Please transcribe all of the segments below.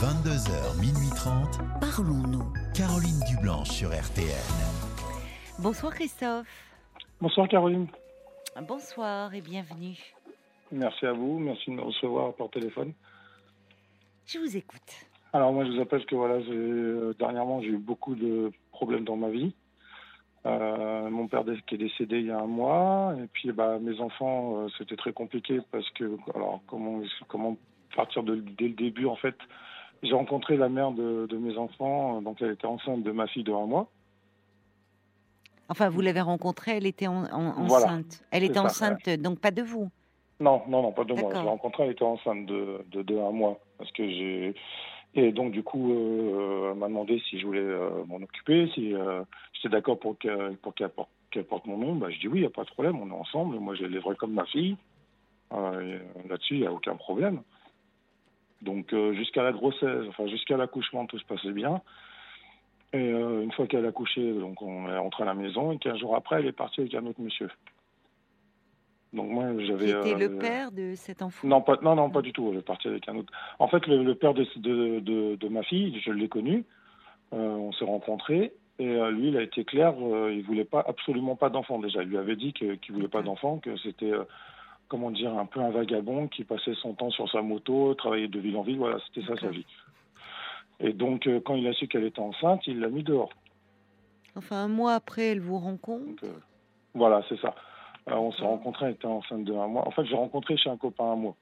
22h, minuit 30. Parlons-nous. Caroline Dublanche sur RTN. Bonsoir Christophe. Bonsoir Caroline. Bonsoir et bienvenue. Merci à vous, merci de me recevoir par téléphone. Je vous écoute. Alors moi je vous appelle que voilà, euh, dernièrement j'ai eu beaucoup de problèmes dans ma vie. Euh, mon père qui est décédé il y a un mois et puis bah, mes enfants euh, c'était très compliqué parce que alors comment comment partir de, dès le début en fait j'ai rencontré la mère de, de mes enfants euh, donc elle était enceinte de ma fille de un mois Enfin, vous l'avez rencontrée, elle était en- en- Voilà, enceinte. elle était ça, enceinte, donc pas de vous. Non, non, non, pas de moi. Je l'ai rencontrée, elle était enceinte de, de, de un mois. Parce que j'ai. Et donc, du coup, euh, elle m'a demandé si je voulais euh, m'en occuper, si euh, j'étais d'accord pour qu'elle pour qu'elle porte, porte mon nom. Bah, je dis oui, il n'y a pas de problème, on est ensemble. Moi, je l'élèverai comme ma fille. Là-dessus, il n'y a aucun problème. Donc, euh, jusqu'à la grossesse, enfin, jusqu'à l'accouchement, tout se passait bien. Et euh, une fois qu'elle a accouché, donc on est rentré à la maison. Et 15 jours après, elle est partie avec un autre monsieur. Donc, moi, j'avais. Qui était le euh, père de cet enfant? Non, pas, non, non, pas du tout. Elle est partie avec un autre. En fait, le, le père de, de, de, de ma fille, je l'ai connu. Euh, on s'est rencontrés. Et euh, lui, il a été clair, euh, il voulait pas, absolument pas d'enfant déjà. Il lui avait dit qu'il voulait pas d'enfant, que c'était, euh, comment dire, un peu un vagabond qui passait son temps sur sa moto, travaillait de ville en ville. Voilà, c'était ça sa vie. Et donc, euh, quand il a su qu'elle était enceinte, il l'a mis dehors. Enfin, un mois après, elle vous rencontre. Donc, euh, voilà, c'est ça. Euh, on s'est D'accord. rencontrés, elle était enceinte de un mois. En fait, j'ai rencontré chez un copain un mois.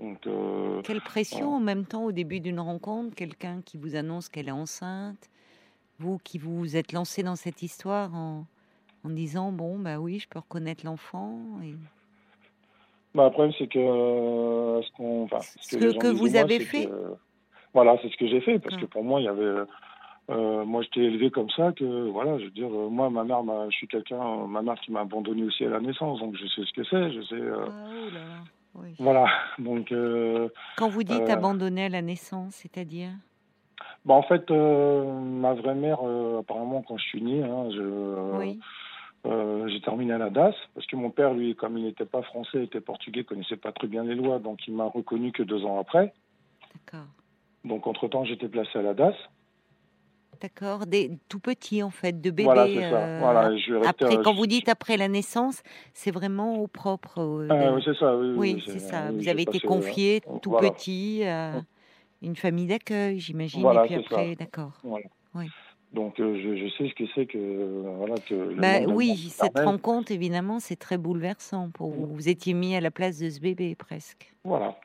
Donc, euh, Quelle pression en même temps au début d'une rencontre, quelqu'un qui vous annonce qu'elle est enceinte, vous qui vous êtes lancé dans cette histoire en, en disant bon bah oui, je peux reconnaître l'enfant. Et... Bah, le problème, c'est que euh, ce, qu'on, que- vous avez fait que, euh, Voilà, c'est ce que j'ai fait, parce que D'accord. pour moi, il y avait. euh, moi, j'étais élevé comme ça, que voilà, je veux dire, euh, moi, ma mère, m'a- je suis quelqu'un, ma mère qui m'a abandonné aussi à la naissance, donc je sais ce que c'est, je sais. Ah, oh là là, oui. Voilà, donc. Quand vous dites abandonné à la naissance, c'est-à-dire? Bah, en fait, ma vraie mère, apparemment, quand je suis né, hein, je. Oui. Euh, j'ai terminé à la DAS parce que mon père, lui, comme il n'était pas français, était portugais, connaissait pas très bien les lois, donc il m'a reconnu que deux ans après. D'accord. Donc entre-temps, j'étais placé à la DAS. D'accord, des tout petits en fait, de bébés. Voilà, c'est ça. euh, Voilà, je vais rester, Après, quand je- vous dites après la naissance, c'est vraiment au propre. euh, Ah, oui, c'est ça. Oui, oui, c'est ça. oui, Vous avez été passé, confié tout voilà. petit à une famille d'accueil, j'imagine. Voilà, et puis après, d'accord. Voilà. Oui. Donc euh, je, je sais ce que c'est que euh, voilà que. le Bah, oui, cette rencontre, évidemment, c'est très bouleversant pour vous. Vous étiez mis à la place de ce bébé presque. Voilà.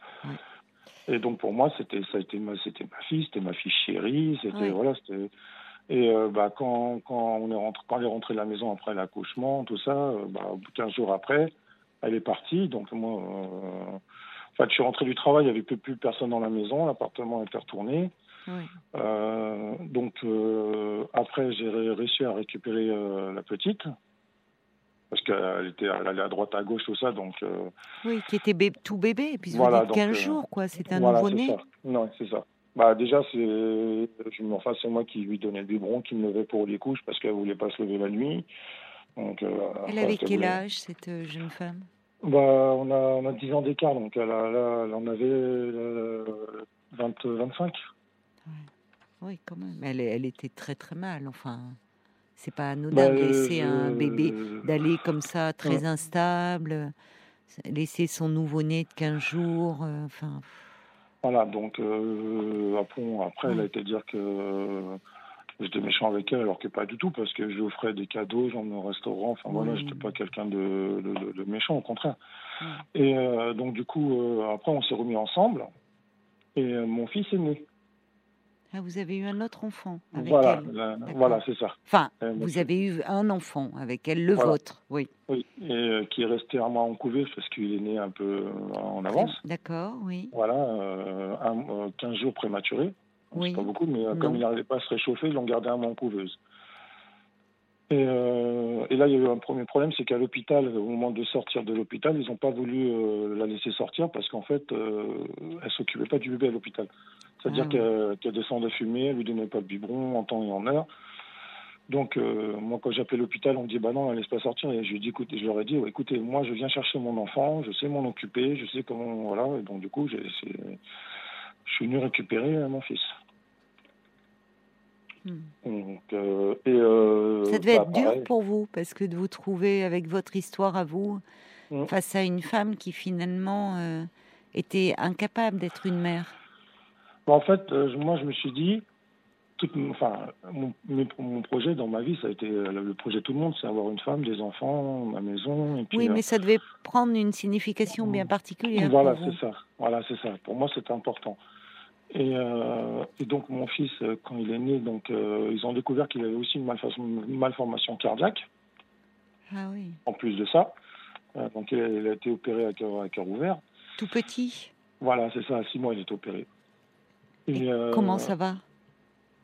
Et donc pour moi, c'était ça a été ma c'était ma fille, c'était ma fille chérie, c'était Oui. voilà, c'était. Et euh, bah quand quand on est rentré quand elle est rentrée de la maison après l'accouchement, tout ça, bah au bout de 15 jours après, elle est partie. Donc moi, en fait, je suis rentré du travail, il y avait plus, plus personne dans la maison, l'appartement était retourné. Oui. Euh, donc euh, après, j'ai ré- réussi à récupérer euh, la petite parce qu'elle était, elle allait à droite, à gauche, tout ça. Donc Oui, qui était bé- tout bébé, et puis vous Voilà, donc, 15 euh, jours, quoi. C'est un voilà, nouveau-né. Non, c'est ça. Bah déjà, c'est, je me, enfin, c'est moi qui lui donnais le biberon, qui me levait pour les couches parce qu'elle voulait pas se lever la nuit. Donc, Elle avait quel âge, cette jeune femme? Bah, on a, on a 10 ans d'écart, donc elle, a, elle en avait euh, 20, 25. Oui, quand même. Elle, elle était très très mal. Enfin, c'est pas anodin Bah, de laisser un je- bébé d'aller comme ça, très Ouais. instable, laisser son nouveau-né de 15 jours. euh, Enfin, Voilà, donc euh, après, après elle a été dire que euh, j'étais méchant avec elle, alors que pas du tout, parce que je lui offrais des cadeaux, j'emmenais au restaurant, enfin voilà, j'étais pas quelqu'un de, de, de- de méchant, au contraire. Et euh, donc du coup, euh, après on s'est remis ensemble, et euh, mon fils est né. Ah, vous avez eu un autre enfant avec Voilà, elle. la- voilà, c'est ça. Enfin, Euh, vous avez eu un enfant avec elle, le Voilà. vôtre. Oui. Oui, et euh, qui est resté un mois en couveuse parce qu'il est né un peu euh, en avance. D'accord, oui. Voilà, euh, un- euh, 15 jours prématurés. Oui. C'est pas beaucoup, mais comme il n'arrivait pas à se réchauffer, ils l'ont gardé un mois en couveuse. Et, euh, et là, il y a eu un premier problème, c'est qu'à l'hôpital, au moment de sortir de l'hôpital, ils n'ont pas voulu euh, la laisser sortir parce qu'en fait, euh, elle s'occupait pas du bébé à l'hôpital. C'est-à-dire Ah. qu'elle qu'elle descendait fumer, elle lui donnait pas de biberon en temps et en heure. Donc, euh, moi, quand j'appelle l'hôpital, on me dit, bah non, elle laisse pas sortir. Et je lui dis, écoutez, je leur ai dit, ouais, écoutez, moi, je viens chercher mon enfant, je sais m'en occuper, je sais comment, voilà. Et donc, du coup, j'ai, c'est- je suis venu récupérer euh, mon fils. Donc, euh, et, euh, Ça devait bah, être dur pour vous, parce que de vous trouver avec votre histoire à vous, Mm. face à une femme qui finalement euh, était incapable d'être une mère. En fait, moi, je me suis dit, tout, enfin, mon, mon projet dans ma vie, ça a été le projet de tout le monde, c'est avoir une femme, des enfants, ma maison. Et puis, Oui, mais ça devait prendre une signification bien particulière. Voilà, c'est ça. Voilà, c'est ça. Pour moi, c'était important. Et, euh, et donc, mon fils, euh, quand il est né, donc, euh, ils ont découvert qu'il avait aussi une, malformation, une malformation cardiaque, Ah oui, en plus de ça. Euh, donc, il a, il a été opéré à cœur, à cœur ouvert. tout petit. Voilà, c'est ça. À six mois, il est opéré. Et Comment ça va?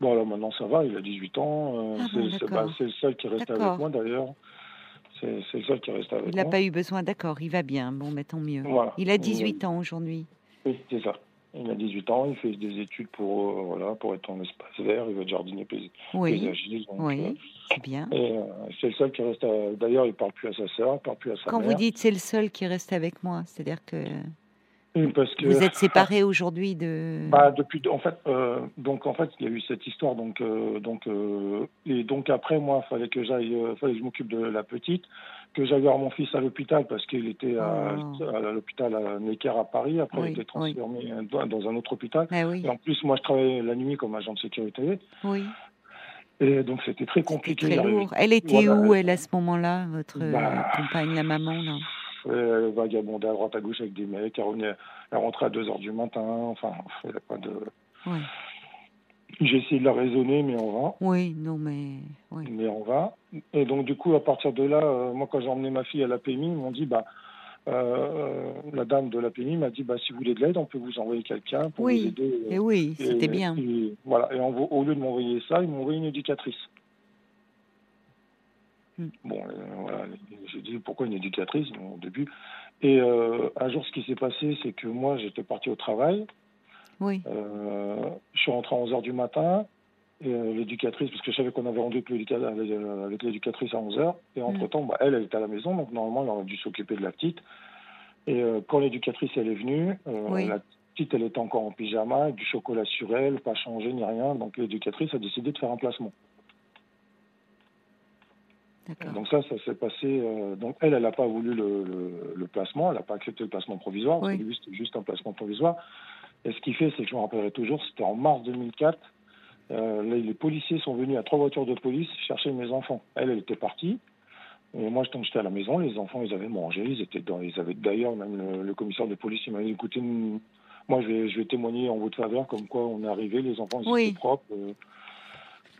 Bon, alors maintenant, ça va. Il a 18 ans. Ah bon, c'est- bah, c'est le seul qui reste avec moi, d'ailleurs. C'est le seul qui reste avec Il n'a moi. pas eu besoin, d'accord, il va bien, bon, mais tant mieux. Voilà. Il a 18 ans aujourd'hui. Oui, c'est ça. Il a 18 ans. Il fait des études pour, euh, voilà, pour être en espace vert. Il va être jardinier Oui, paysagiste. donc, euh, oui, c'est bien. Et euh, c'est le seul qui reste. D'ailleurs, il parle plus à sa sœur, il parle plus à sa Quand mère. vous dites c'est le seul qui reste avec moi, c'est-à-dire que Oui, parce que vous êtes séparés aujourd'hui de... bah, depuis, en fait, euh, donc en fait, il y a eu cette histoire, donc, euh, donc, euh, et donc après, moi, fallait que j'aille, euh, fallait que je m'occupe de la petite, que j'aille voir mon fils à l'hôpital parce qu'il était à, Oh. à l'hôpital à Necker à Paris. Après, Oui, il était transféré dans, dans un autre hôpital. Oui, Et en plus, moi, je travaillais la nuit comme agent de sécurité, oui, et donc c'était très compliqué. très lourd. Elle était Voilà. où, elle, à ce moment-là, votre Bah. compagne, la maman, là? Elle vagabondait à droite à gauche avec des mecs, elle, revenait, elle rentrait à 2 heures du matin, enfin, pas de... Oui, J'ai essayé de la raisonner, mais on va, oui, non, mais... Oui. mais on va. Et donc, du coup, à partir de là, euh, moi, quand j'ai emmené ma fille à la PMI, ils m'ont dit, bah, euh, la dame de la PMI m'a dit, bah, si vous voulez de l'aide, on peut vous envoyer quelqu'un pour Oui, vous aider. Et oui, c'était bien. et voilà. Et au lieu de m'envoyer ça, ils m'ont envoyé une éducatrice. Hmm. Bon, euh, voilà. J'ai dit pourquoi une éducatrice au début. Et euh, un jour, ce qui s'est passé, c'est que moi, j'étais parti au travail. Oui, Euh, je suis rentré à 11h du matin. Et euh, l'éducatrice, parce que je savais qu'on avait rendez-vous avec euh, l'éducatrice à 11h. Et entre-temps, bah, elle, elle était à la maison. Donc, normalement, elle aurait dû s'occuper de la petite. Et euh, quand l'éducatrice, elle est venue, euh, Oui. la petite, elle était encore en pyjama, avec du chocolat sur elle, pas changé ni rien. Donc, l'éducatrice a décidé de faire un placement. Donc ça, ça s'est passé. euh, donc elle, elle n'a pas voulu le, le- le placement, elle n'a pas accepté le placement provisoire. Parce Oui. que lui, c'était juste un placement provisoire. Et ce qui fait, c'est que je me rappellerai toujours, c'était en mars 2004. euh, les, les policiers sont venus à trois voitures de police chercher mes enfants. Elle, elle était partie. Et moi, que j'étais à la maison, les enfants, ils avaient mangé. Ils étaient dans, ils avaient d'ailleurs même le, le commissaire de police, il m'a dit, écoutez, moi, je vais, je vais témoigner en votre faveur, comme quoi on est arrivé, les enfants, ils Oui. étaient propres. euh,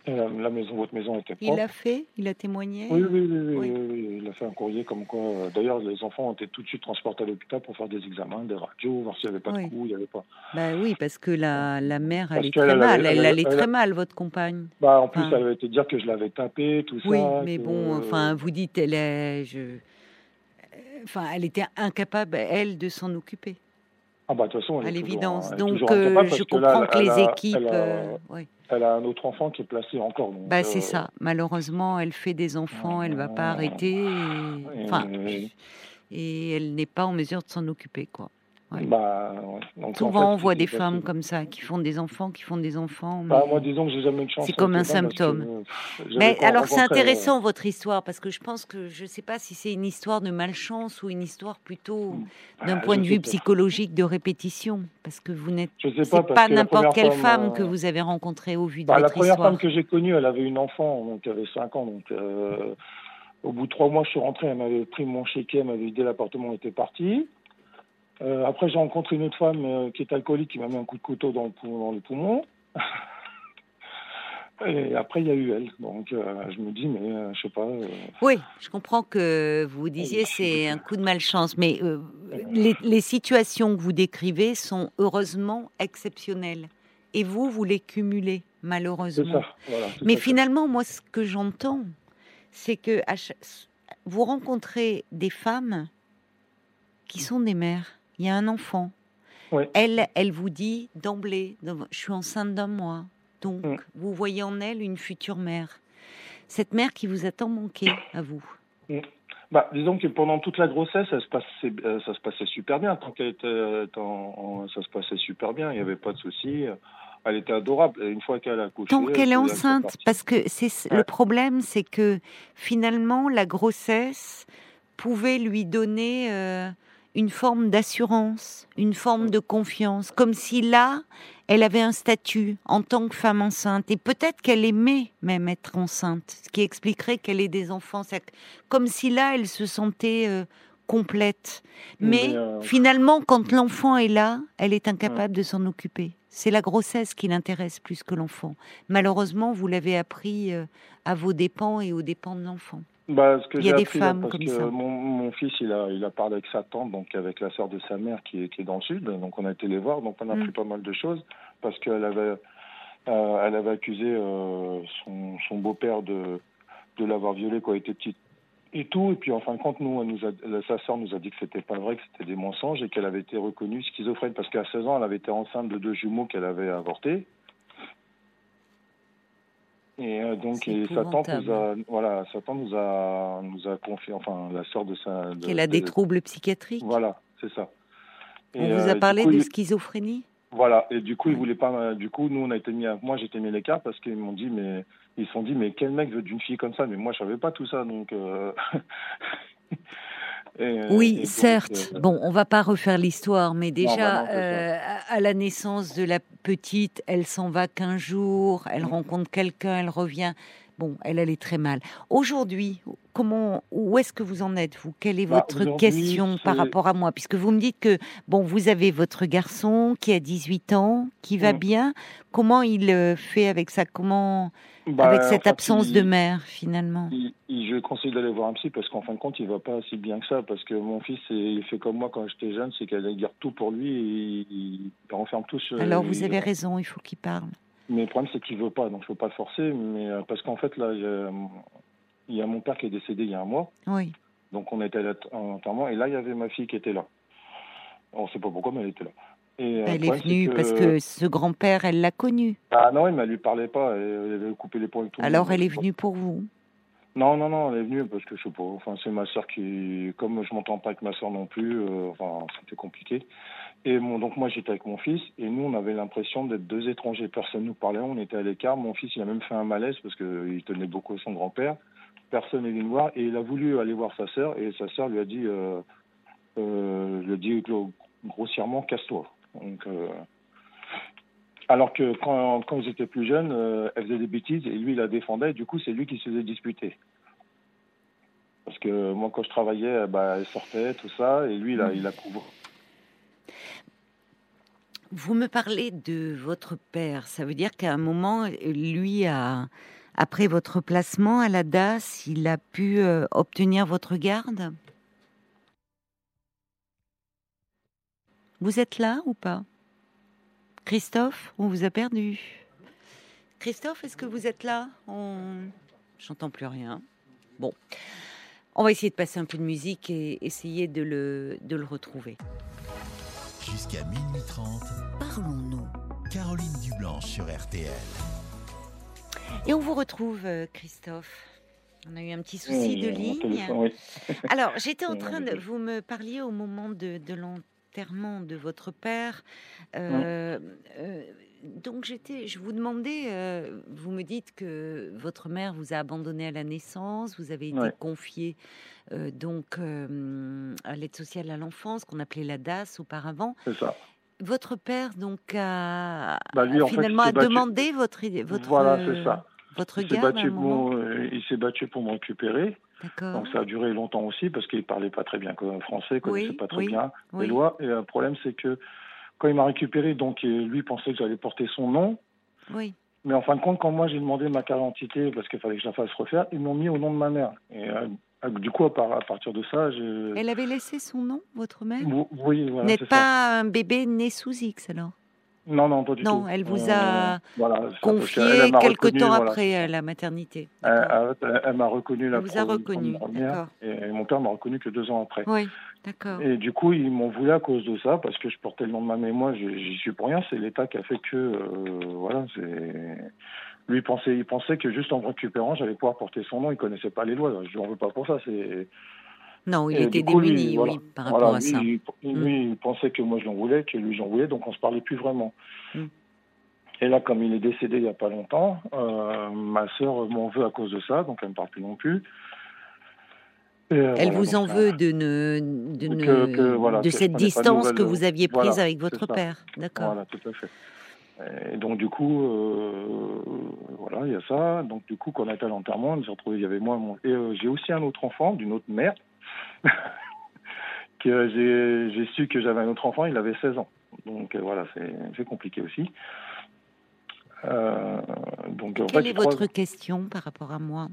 la, la maison, votre maison était propre. Il l'a fait Il a témoigné Oui, oui, oui, oui, Oui. oui, oui, il a fait un courrier comme quoi. euh, D'ailleurs, les enfants ont été tout de suite transportés à l'hôpital pour faire des examens, des radios, voir s'il n'y avait pas Oui. de coups, il n'y avait pas. Bah oui, parce que la, la mère allait très elle mal. Elle elle- allait très mal, votre compagne. Bah, en plus, Enfin. elle avait été dire que je l'avais tapé, tout Oui, ça. mais que- bon, enfin, vous dites, elle est, je, euh, enfin, elle était incapable, elle, de s'en occuper, Ah, bah, de toute façon, elle à l'évidence. Donc, euh, je là, comprends que les a- équipes, Elle a, euh, elle a un autre enfant qui est placé encore. donc, bah, c'est euh, ça. Malheureusement, elle fait des enfants, elle va pas arrêter, et, enfin, et elle n'est pas en mesure de s'en occuper, quoi. Ouais. Bah, ouais. Donc, Souvent, fait, on voit des femmes comme ça, qui font des enfants, qui font des enfants. mais- Bah, moi, disons que j'ai jamais eu de chance. C'est comme un que, symptôme. euh, Mais alors c'est euh, intéressant votre histoire parce que je pense que je ne sais pas si c'est une histoire de malchance ou une histoire plutôt d'un ah, point de vue pas. psychologique de répétition parce que vous n'êtes pas, la n'importe première quelle femme, femme euh, que vous avez rencontrée au vu de Bah, la votre première histoire. femme que j'ai connue, elle avait une enfant, donc elle avait 5 ans. Donc, euh, au bout de trois mois, je suis rentré, elle m'avait pris mon chéquier, elle m'avait vidé l'appartement, elle était partie. Euh, après, j'ai rencontré une autre femme euh, qui est alcoolique, qui m'a mis un coup de couteau dans le, pou- dans le poumon. Et après, il y a eu elle. Donc, euh, je me dis, mais euh, je sais pas. euh, Oui, je comprends que vous disiez c'est un coup de malchance, mais les, les situations que vous décrivez sont heureusement exceptionnelles. Et vous, vous les cumulez, malheureusement. ça. Voilà, tout Mais finalement, moi, ce que j'entends, c'est que vous rencontrez des femmes qui sont des mères. Il y a un enfant. Elle, elle vous dit d'emblée, je suis enceinte d'un mois. Donc, vous voyez en elle une future mère. Cette mère qui vous a tant manqué à vous. Bah, disons que pendant toute la grossesse, ça se passait, euh, ça se passait super bien. Tant qu'elle était, euh, en- ça se passait super bien. Il n'y avait pas de souci. Elle était adorable. Et une fois qu'elle a accouché, Tant qu'elle est enceinte, parce que c'est le problème, c'est que finalement la grossesse pouvait lui donner euh, une forme d'assurance, une forme de confiance, comme si là, elle avait un statut en tant que femme enceinte, et peut-être qu'elle aimait même être enceinte, ce qui expliquerait qu'elle ait des enfants, comme si là, elle se sentait euh, complète. Mais, Mais, euh, finalement, quand l'enfant est là, elle est incapable de s'en occuper. C'est la grossesse qui l'intéresse plus que l'enfant. Malheureusement, vous l'avez appris euh, à vos dépens et aux dépens de l'enfant. Bah, ce que Il y a des appris, là, femmes parce comme que ça. Mon, mon fils, il a, il a parlé avec sa tante, donc avec la sœur de sa mère qui est, qui est dans le sud. Donc on a été les voir, donc on a Mm. appris pas mal de choses parce qu'elle avait, euh, elle avait accusé euh, son, son beau-père de, de l'avoir violée quand elle était petite et tout. Et puis en fin de compte, nous, elle nous a, sa sœur nous a dit que c'était pas vrai, que c'était des mensonges et qu'elle avait été reconnue schizophrène parce qu'à 16 ans, elle avait été enceinte de deux jumeaux qu'elle avait avortés. Et euh, donc, et sa tante épouvantable. nous a, voilà, sa tante nous a, nous a confié, enfin, la sœur de sa. de- Qu'elle a des de- troubles psychiatriques. Voilà, c'est ça. Et, On vous euh, a du parlé coup, de il- schizophrénie? Voilà, et du coup, Ouais. ils voulaient pas. euh, Du coup, nous, on a été mis, à, moi, j'étais mis à l'écart parce qu'ils m'ont dit, mais ils se sont dit, mais quel mec veut d'une fille comme ça? Mais moi, je savais pas tout ça, donc. euh, Oui, certes. euh, Bon, on va pas refaire l'histoire, mais déjà, bah non, euh, à la naissance de la petite, elle s'en va qu'un jour, elle Mm. rencontre quelqu'un, elle revient. Bon, elle allait très mal. Aujourd'hui, comment, où est-ce que vous en êtes, vous? Quelle est Bah, votre question par rapport à moi? Puisque vous me dites que, bon, vous avez votre garçon qui a 18 ans, qui va Mm. bien. Comment il fait avec ça? Comment, bah, avec en cette fait, absence il- de mère, finalement il- il- je conseille d'aller voir un psy parce qu'en fin de compte, il va pas si bien que ça. Parce que mon fils, il fait comme moi quand j'étais jeune, c'est qu'il garde tout pour lui et il, il renferme tout sur. Alors, vous il- avez raison, il faut qu'il parle. Mais le problème, c'est qu'il veut pas, donc je peux pas le forcer. Mais euh, parce qu'en fait, là, il y a- il mon père qui est décédé il y a un mois, Oui. donc on était à l'enterrement, et là, il y avait ma fille qui était là. On sait pas pourquoi, mais elle était là. Et, euh, le Elle est venue parce que ce grand-père, elle l'a connu. Ah non, elle lui parlait pas, elle, elle avait coupé les tout. Alors, elle est venue pour vous? Non, non, non, elle est venue parce que je sais pas. Enfin, c'est ma soeur qui, comme je m'entends pas avec ma soeur non plus, euh, enfin, c'était compliqué. Et mon, donc moi j'étais avec mon fils et nous on avait l'impression d'être deux étrangers. Personne nous parlait, on était à l'écart. Mon fils il a même fait un malaise parce que il tenait beaucoup à son grand-père. Personne n'est venu voir et il a voulu aller voir sa sœur et sa sœur lui a dit, euh, euh, lui a dit gro- grossièrement casse-toi. Donc euh, alors que quand, quand ils plus jeunes, euh, elle faisait des bêtises et lui il la défendait. Du coup c'est lui qui se faisait disputer. Parce que moi, quand je travaillais, bah, elle sortait, tout ça, et lui, il a, il a couvert. Vous me parlez de votre père. Ça veut dire qu'à un moment, lui, a, après votre placement à la DAS, il a pu euh, obtenir votre garde? Vous êtes là ou pas? Christophe, on vous a perdu. Christophe, est-ce que vous êtes là? On... J'entends plus rien. Bon, on va essayer de passer un peu de musique et essayer de le, de le retrouver. Jusqu'à minuit 30, Parlons-nous. Caroline Dublanche sur RTL. Et on vous retrouve, euh, Christophe. On a eu un petit souci de ligne. oui. Alors, j'étais en train de. Vous me parliez au moment de, de de votre père. Euh, euh, donc, j'étais. Je vous demandais. euh, vous me dites que votre mère vous a abandonné à la naissance. Vous avez été Ouais. confié donc à l'aide sociale à l'enfance, qu'on appelait la DAS auparavant. C'est ça. Votre père donc a, Bah, lui, a en fait, il finalement a demandé votre idée- votre Voilà, c'est ça. votre Il s'est battu, pour, il s'est battu pour me récupérer. Donc ça a duré longtemps aussi parce qu'il parlait pas très bien français, il connaissait Oui, pas très oui, bien oui. les lois. Et le problème, c'est que quand il m'a récupéré, donc euh, lui pensait que j'allais porter son nom. Oui. Mais en fin de compte, quand moi j'ai demandé ma carte d'identité parce qu'il fallait que je la fasse refaire, ils m'ont mis au nom de ma mère. Et euh, du coup, à, par- à partir de ça, je... Elle avait laissé son nom, votre mère? Vous- Oui, Vous voilà, n'êtes ça. pas un bébé né sous X alors? Non, non, pas du Non, tout. elle vous Euh, a voilà, ça, parce Confié elle m'a quelque reconnu, temps voilà, après euh, la maternité. Elle, elle- elle m'a reconnu la Elle vous a reconnu, première, et mon père m'a reconnu que deux ans après. Oui, d'accord. Et du coup, ils m'ont voulu à cause de ça, parce que je portais le nom de ma mère. Moi, je- j'y suis pour rien. C'est l'État qui a fait que, euh, voilà, c'est. Lui, il pensait, il pensait que juste en récupérant, j'allais pouvoir porter son nom. Il connaissait pas les lois. Je n'en veux pas pour ça. C'est. Non, il Et était coup, lui, démuni, voilà. oui, par rapport Voilà, à lui, ça. il- lui, il pensait que moi je l'en voulais, que lui j'en voulais, donc on se parlait plus vraiment. Mm. Et là, comme il est décédé il y a pas longtemps, euh, ma sœur m'en veut à cause de ça, donc elle me parle plus non plus. Et, euh, Elle voilà, vous en veut de, ne, de, ne- Que- que, voilà, de cette distance que vous aviez prise avec votre père. D'accord. Voilà, tout à fait. Et donc du coup, euh, voilà, il y a ça. Donc du coup, quand on été à l'enterrement, on s'est retrouvé, il y avait moi, mon... et euh, j'ai aussi un autre enfant d'une autre mère. que j'ai su que j'avais un autre enfant, il avait 16 ans. Donc euh, voilà, c'est compliqué aussi. Euh, donc en Quelle fait, est crois- votre question par rapport à moi?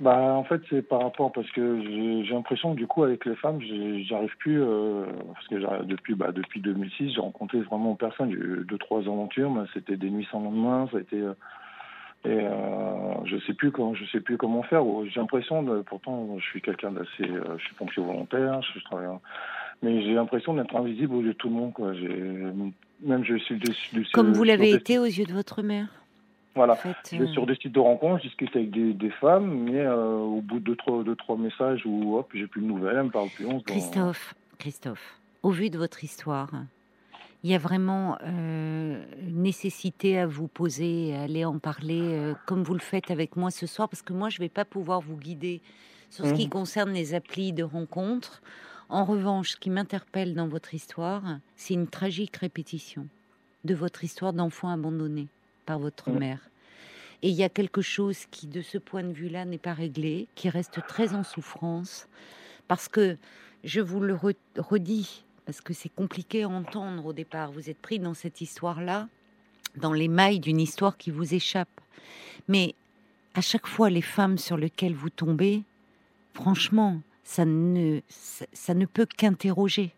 Bah, en fait, c'est par rapport parce que j'ai l'impression que du coup avec les femmes, j'arrive plus euh, parce que depuis bah, depuis 2006, j'ai rencontré vraiment personne. J'ai eu deux trois aventures, mais c'était des nuits sans lendemain. Ça a été euh, et euh, je sais plus comment je sais plus comment faire. J'ai l'impression de pourtant je suis quelqu'un d'assez euh, je suis pompier volontaire, je, je travaille, mais j'ai l'impression d'être invisible aux yeux de tout le monde quoi. J'ai même je suis Comme vous sur l'avez été aux yeux de votre mère Voilà. en fait, euh, sur des sites de rencontres, je discute avec des, des femmes, mais euh, au bout de deux trois, deux, trois messages où hop, j'ai plus de nouvelles, elle me parle plus. On se Christophe, Christophe, au vu de votre histoire, il y a vraiment euh, une nécessité à vous poser, à aller en parler euh, comme vous le faites avec moi ce soir, parce que moi, je ne vais pas pouvoir vous guider sur ce qui Mhm. concerne les applis de rencontres. En revanche, ce qui m'interpelle dans votre histoire, c'est une tragique répétition de votre histoire d'enfant abandonné par votre Mhm. mère. Et il y a quelque chose qui, de ce point de vue-là, n'est pas réglé, qui reste très en souffrance, parce que je vous le re- redis, parce que c'est compliqué à entendre au départ. Vous êtes pris dans cette histoire-là, dans les mailles d'une histoire qui vous échappe. Mais à chaque fois, les femmes sur lesquelles vous tombez, franchement, ça ne, ça, ça ne peut qu'interroger.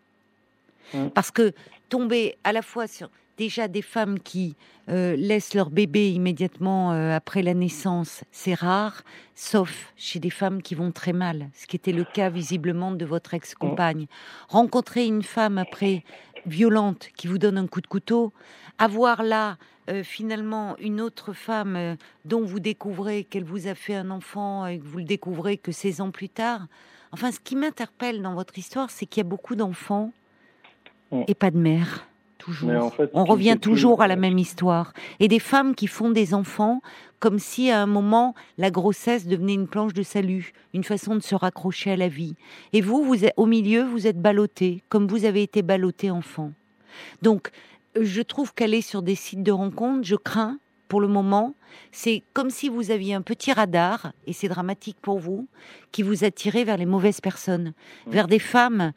Mm. Parce que tomber à la fois sur déjà des femmes qui euh, laissent leur bébé immédiatement euh, après la naissance, c'est rare, sauf chez des femmes qui vont très mal, ce qui était le cas visiblement de votre ex-compagne. Rencontrer une femme après violente qui vous donne un coup de couteau, avoir là euh, finalement une autre femme dont vous découvrez qu'elle vous a fait un enfant et que vous le découvrez que 16 ans plus tard. Enfin, ce qui m'interpelle dans votre histoire, c'est qu'il y a beaucoup d'enfants Mm. et pas de mère. Toujours. Mais en fait, On revient plus, toujours à la même histoire. Et des femmes qui font des enfants comme si à un moment la grossesse devenait une planche de salut, une façon de se raccrocher à la vie. Et vous, vous êtes au milieu, vous êtes ballotté, comme vous avez été ballotté enfant. Donc, je trouve qu'aller sur des sites de rencontres, je crains pour le moment, c'est comme si vous aviez un petit radar, et c'est dramatique pour vous, qui vous attirait vers les mauvaises personnes, vers des femmes.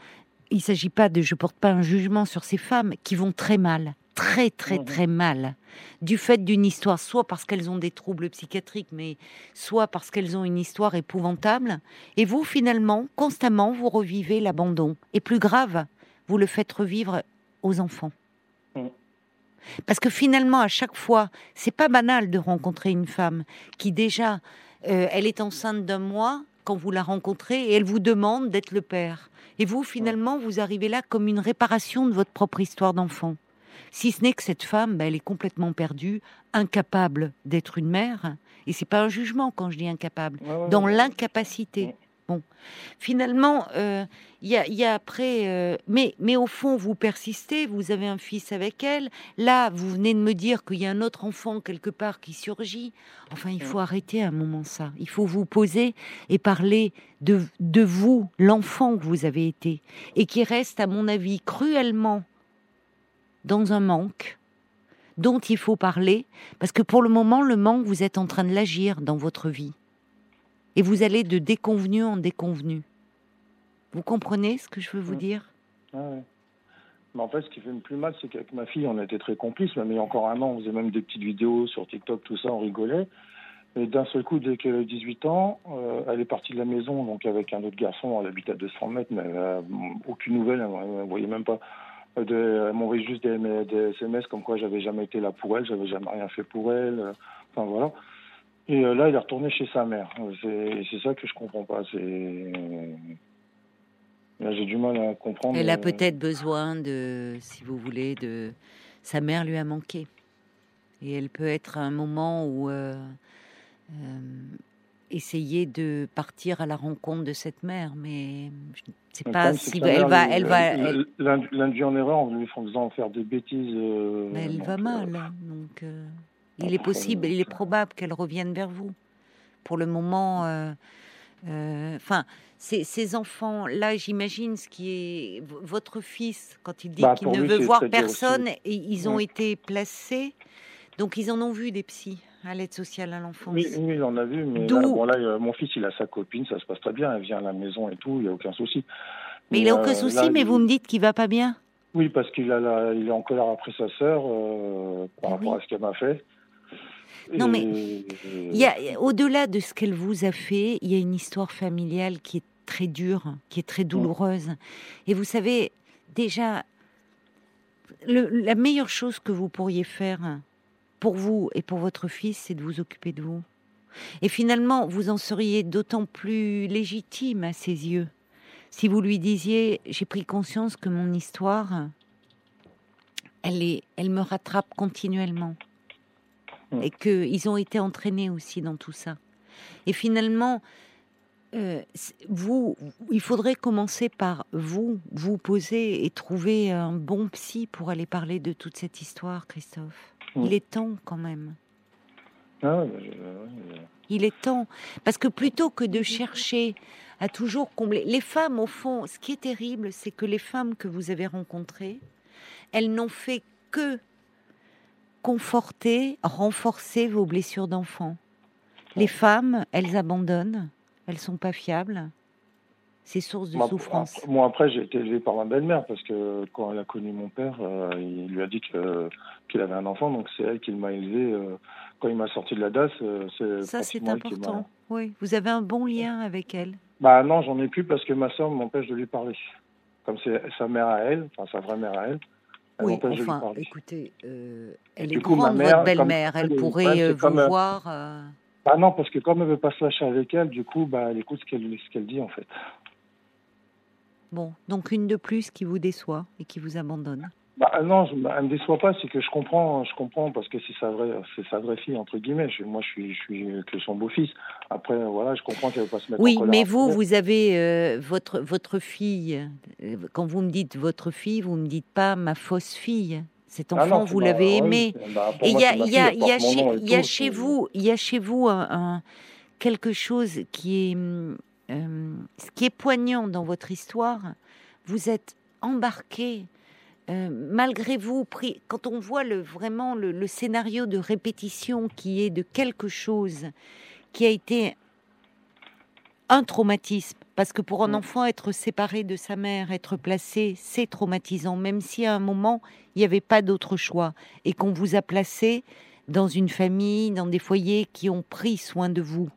Il s'agit pas de, je porte pas un jugement sur ces femmes qui vont très mal, très très Mhm. très mal, du fait d'une histoire, soit parce qu'elles ont des troubles psychiatriques, mais soit parce qu'elles ont une histoire épouvantable. Et vous, finalement, constamment, vous revivez l'abandon. Et plus grave, vous le faites revivre aux enfants. Mhm. Parce que finalement, à chaque fois, c'est pas banal de rencontrer une femme qui déjà, euh, elle est enceinte d'un mois quand vous la rencontrez et elle vous demande d'être le père. Et vous, finalement, vous arrivez là comme une réparation de votre propre histoire d'enfant. Si ce n'est que cette femme, ben, elle est complètement perdue, incapable d'être une mère. Et c'est pas un jugement quand je dis incapable, dans l'incapacité. Bon, finalement, euh, il y, a, après, euh, mais, mais au fond, vous persistez, vous avez un fils avec elle. Là, vous venez de me dire qu'il y a un autre enfant quelque part qui surgit. Enfin, il faut arrêter un moment ça. Il faut vous poser et parler de, de vous, l'enfant que vous avez été, et qui reste, à mon avis, cruellement dans un manque dont il faut parler, parce que pour le moment, le manque, vous êtes en train de l'agir dans votre vie. Et vous allez de déconvenu en déconvenu. Vous comprenez ce que je veux vous dire? Ouais, ouais. Mais en fait, ce qui fait le plus mal, c'est qu'avec ma fille, on était très complices. Même il y a encore un an, on faisait même des petites vidéos sur TikTok, tout ça, on rigolait. Et d'un seul coup, dès qu'elle a 18 ans, euh, elle est partie de la maison, donc avec un autre garçon, elle habite à 200 mètres, mais elle a aucune nouvelle, elle ne voyait même pas. euh, De, elle m'envoyait juste des, des SMS comme quoi j'avais jamais été là pour elle, j'avais jamais rien fait pour elle. euh, Enfin voilà. Et euh, là, il est retourné chez sa mère. C'est c'est ça que je comprends pas. C'est j'ai du mal à comprendre. Elle a euh, peut-être besoin de, si vous voulez, de. Sa mère lui a manqué. Et elle peut être à un moment où euh, euh, essayer de partir à la rencontre de cette mère, mais je ne sais pas si elle va, elle va, euh, elle, L'induit en erreur en lui faisant faire des bêtises. euh, mais elle donc, va euh, mal, donc euh, il est possible, il est probable qu'elle revienne vers vous. Pour le moment, euh, euh, enfin, ces, ces enfants, là, j'imagine ce qui est votre fils quand il dit Bah, qu'il ne lui, veut voir personne, et ils ont été placés, donc ils en ont vu des psys à l'aide sociale à l'enfance. Oui, oui, il en a vu, mais là, bon, là, euh, mon fils, il a sa copine, ça se passe très bien, elle vient à la maison et tout, il n'y a aucun souci. Mais il a euh, aucun souci, là, mais il- vous me dites qu'il va pas bien. Oui, parce qu'il a la- il est en colère après sa sœur euh, par rapport à ce qu'elle m'a fait. Non, mais Il y a, au-delà de ce qu'elle vous a fait, il y a une histoire familiale qui est très dure, qui est très douloureuse. Et vous savez, déjà, le- la meilleure chose que vous pourriez faire pour vous et pour votre fils, c'est de vous occuper de vous. Et finalement, vous en seriez d'autant plus légitime à ses yeux si vous lui disiez j'ai pris conscience que mon histoire, elle est, elle me rattrape continuellement Et qu'ils ont été entraînés aussi dans tout ça. Et finalement, euh, vous, il faudrait commencer par vous, vous poser et trouver un bon psy pour aller parler de toute cette histoire, Christophe. Il est temps quand même. Ah Il est temps. Parce que plutôt que de chercher à toujours combler. Les femmes, au fond, ce qui est terrible, c'est que les femmes que vous avez rencontrées, elles n'ont fait que conforter, renforcer vos blessures d'enfant. Les femmes, elles abandonnent, elles sont pas fiables. C'est source de Moi, souffrance. Moi, après, j'ai été élevé par ma belle-mère parce que quand elle a connu mon père, euh, il lui a dit qu'il avait un enfant, donc c'est elle qui m'a élevé. euh, quand il m'a sorti de la DAS, euh, c'est Ça, c'est important. Oui, vous avez un bon lien avec elle. Bah non, j'en ai plus parce que ma soeur m'empêche de lui parler. Comme c'est sa mère à elle, enfin sa vraie mère à elle Oui, enfin, écoutez, euh, elle est coup, grande, mère, votre belle-mère. Elle pourrait euh, vous comme, voir. euh, Bah non, parce que comme elle veut pas se lâcher avec elle, du coup, bah elle écoute ce qu'elle ce qu'elle dit en fait. Bon, donc une de plus qui vous déçoit et qui vous abandonne. Bah non, je, bah, elle me déçoit pas, c'est que je comprends, je comprends parce que c'est sa vraie, c'est sa vraie fille entre guillemets. Je- moi, je suis, je suis que son beau-fils. Après, voilà, je comprends qu'elle veut pas se mettre en Oui, mais vous, vous avez euh, votre votre fille. euh, Quand vous me dites votre fille, vous me dites pas ma fausse fille. Cet Ah enfant, non, vous l'avez oui, aimé. bah, Et il y a, il y a, il y a chez, il y a vous, il y a chez vous un, un- quelque chose qui est, euh, ce qui est poignant dans votre histoire. Vous êtes embarqué, euh, malgré vous. Quand on voit le vraiment le, le scénario de répétition qui est de quelque chose qui a été un traumatisme, parce que pour un Mm. enfant, être séparé de sa mère, être placé, c'est traumatisant, même si à un moment, il n'y avait pas d'autre choix, et qu'on vous a placé dans une famille, dans des foyers qui ont pris soin de vous.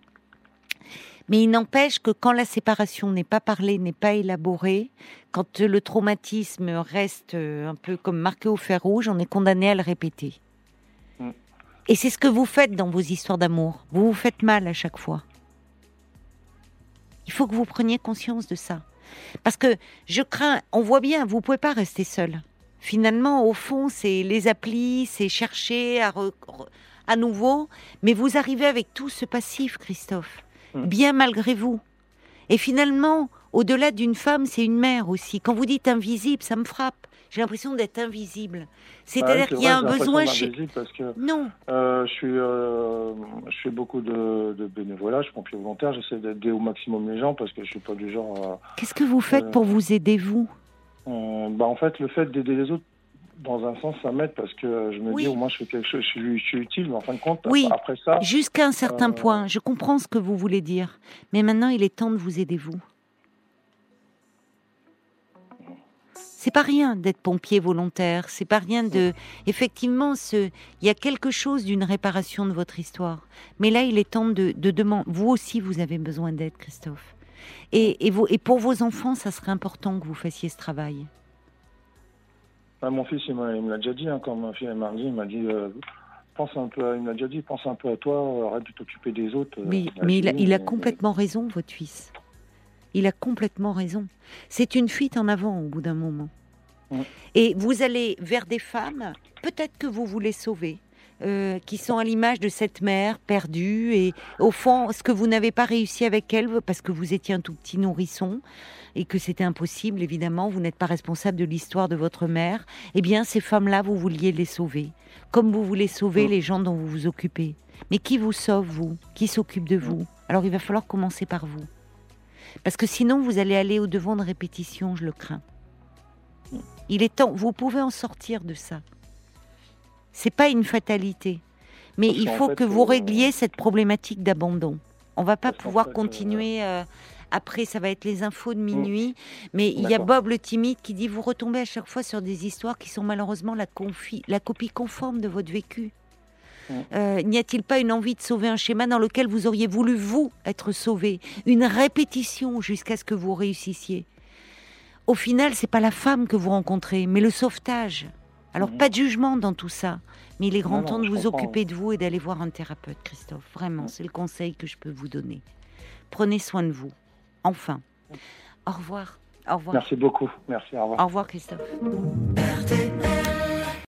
Mais il n'empêche que quand la séparation n'est pas parlée, n'est pas élaborée, quand le traumatisme reste euh, un peu comme marqué au fer rouge, on est condamné à le répéter. Mm. Et c'est ce que vous faites dans vos histoires d'amour. Vous vous faites mal à chaque fois. Il faut que vous preniez conscience de ça. Parce que je crains, on voit bien, vous pouvez pas rester seul. Finalement, au fond, c'est les applis, c'est chercher à, re- à nouveau, mais vous arrivez avec tout ce passif, Christophe. Bien malgré vous. Et finalement, au-delà d'une femme, c'est une mère aussi. Quand vous dites invisible, ça me frappe. J'ai l'impression d'être invisible. C'est-à-dire oui, qu'il y a vrai, un besoin chez... parce que Non, Euh, je suis, euh, je fais beaucoup de, de bénévolat, je suis pompier volontaire, j'essaie d'aider au maximum les gens parce que je suis pas du genre. qu'est-ce que vous faites Euh, pour vous aider, vous? Bah en fait, le fait d'aider les autres, dans un sens, ça m'aide parce que je me Oui. dis au moins je fais quelque chose, je suis, je suis utile, mais en fin de compte, Oui. après ça, Jusqu'à un certain euh, point, je comprends ce que vous voulez dire. Mais maintenant, il est temps de vous aider, vous. C'est pas rien d'être pompier volontaire, c'est pas rien de. Effectivement, ce... il y a quelque chose d'une réparation de votre histoire. Mais là, il est temps de, de demander. Vous aussi, vous avez besoin d'aide, Christophe. Et, et, vous... et pour vos enfants, ça serait important que vous fassiez ce travail. Bah, mon fils, il, m'a- me l'a déjà dit, hein, quand ma fille m'a dit, il m'a dit, euh, pense un peu, à, il me l'a déjà dit, pense un peu à toi, euh, arrête de t'occuper des autres. euh, Mais, bah, mais il, a, il a mais- complètement raison, votre fils. Il a complètement raison. C'est une fuite en avant au bout d'un moment. Et vous allez vers des femmes, peut-être que vous voulez sauver, euh, qui sont à l'image de cette mère perdue et au fond, ce que vous n'avez pas réussi avec elle parce que vous étiez un tout petit nourrisson et que c'était impossible, évidemment, vous n'êtes pas responsable de l'histoire de votre mère, eh bien, ces femmes-là, vous vouliez les sauver, comme vous voulez sauver Mm. les gens dont vous vous occupez. Mais qui vous sauve, vous? Qui s'occupe de vous? Alors, il va falloir commencer par vous. Parce que sinon, vous allez aller au-devant de répétition, je le crains. Il est temps, vous pouvez en sortir de ça. C'est pas une fatalité. Mais Parce il faut fait, que vous euh, régliez cette problématique d'abandon. On va pas Parce pouvoir fait, euh, continuer. euh, après, ça va être les infos de minuit. Mais il y a. Bob le timide qui dit vous retombez à chaque fois sur des histoires qui sont malheureusement la, copie conforme de votre vécu. Mm. Euh, N'y a-t-il pas une envie de sauver un schéma dans lequel vous auriez voulu, vous, être sauvé Une répétition jusqu'à ce que vous réussissiez Au final, c'est pas la femme que vous rencontrez, mais le sauvetage. Alors, Mhm. pas de jugement dans tout ça. Mais il est grand Non, temps non, de vous comprends. occuper de vous et d'aller voir un thérapeute, Christophe. Vraiment, Mhm. c'est le conseil que je peux vous donner. Prenez soin de vous. Enfin. Au revoir. Au revoir. Merci beaucoup. Merci, au revoir. Au revoir, Christophe.